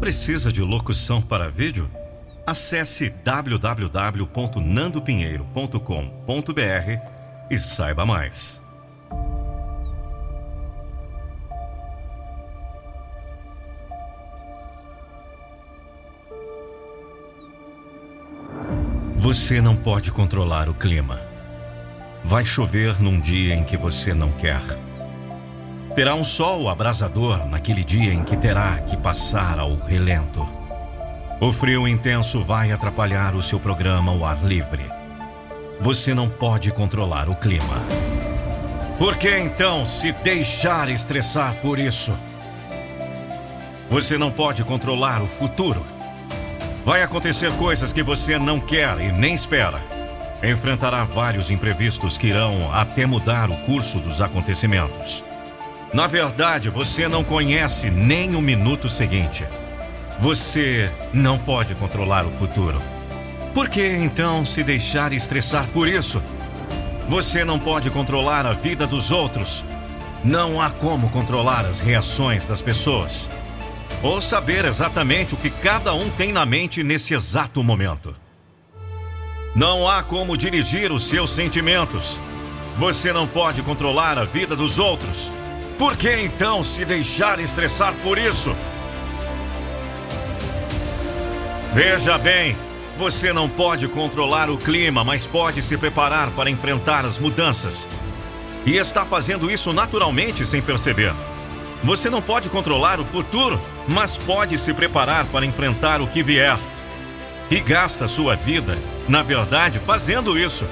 Precisa de locução para vídeo? Acesse www.nandopinheiro.com.br e saiba mais. Você não pode controlar o clima. Vai chover num dia em que você não quer. Terá um sol abrasador naquele dia em que terá que passar ao relento. O frio intenso vai atrapalhar o seu programa ao ar livre. Você não pode controlar o clima. Por que então se deixar estressar por isso? Você não pode controlar o futuro. Vai acontecer coisas que você não quer e nem espera. Enfrentará vários imprevistos que irão até mudar o curso dos acontecimentos. Na verdade, você não conhece nem o minuto seguinte. Você não pode controlar o futuro. Por que então se deixar estressar por isso? Você não pode controlar a vida dos outros. Não há como controlar as reações das pessoas ou saber exatamente o que cada um tem na mente nesse exato momento. Não há como dirigir os seus sentimentos. Você não pode controlar a vida dos outros. Por que então se deixar estressar por isso? Veja bem, você não pode controlar o clima, mas pode se preparar para enfrentar as mudanças. E está fazendo isso naturalmente sem perceber. Você não pode controlar o futuro, mas pode se preparar para enfrentar o que vier. E gasta sua vida, na verdade, fazendo isso.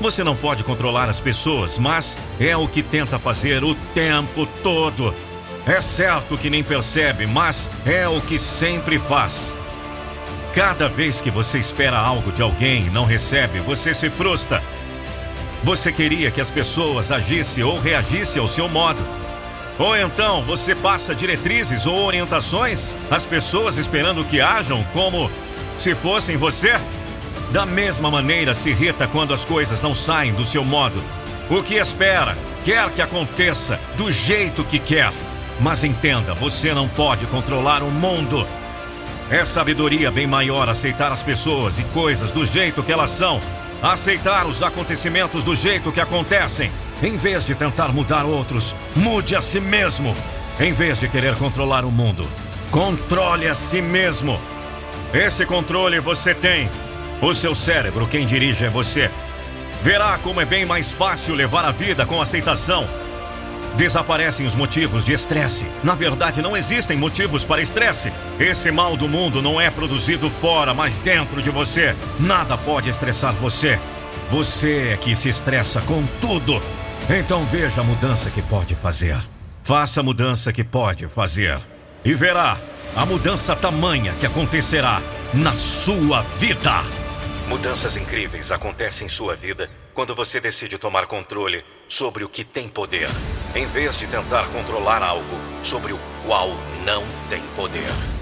Você não pode controlar as pessoas, mas é o que tenta fazer o tempo todo. É certo que nem percebe, mas é o que sempre faz. Cada vez que você espera algo de alguém e não recebe, você se frustra. Você queria que as pessoas agissem ou reagissem ao seu modo. Ou então você passa diretrizes ou orientações às pessoas esperando que ajam como se fossem você? Da mesma maneira se irrita quando as coisas não saem do seu modo. O que espera, quer que aconteça do jeito que quer. Mas entenda, você não pode controlar o mundo. É sabedoria bem maior aceitar as pessoas e coisas do jeito que elas são, aceitar os acontecimentos do jeito que acontecem em vez de tentar mudar outros, mude a si mesmo. Em vez de querer controlar o mundo, controle a si mesmo. Esse controle você tem. O seu cérebro, quem dirige é você. Verá como é bem mais fácil levar a vida com aceitação. Desaparecem os motivos de estresse. Na verdade, não existem motivos para estresse. Esse mal do mundo não é produzido fora, mas dentro de você. Nada pode estressar você. Você é que se estressa com tudo. Então veja a mudança que pode fazer. Faça a mudança que pode fazer. E verá a mudança tamanha que acontecerá na sua vida. Mudanças incríveis acontecem em sua vida quando você decide tomar controle sobre o que tem poder, em vez de tentar controlar algo sobre o qual não tem poder.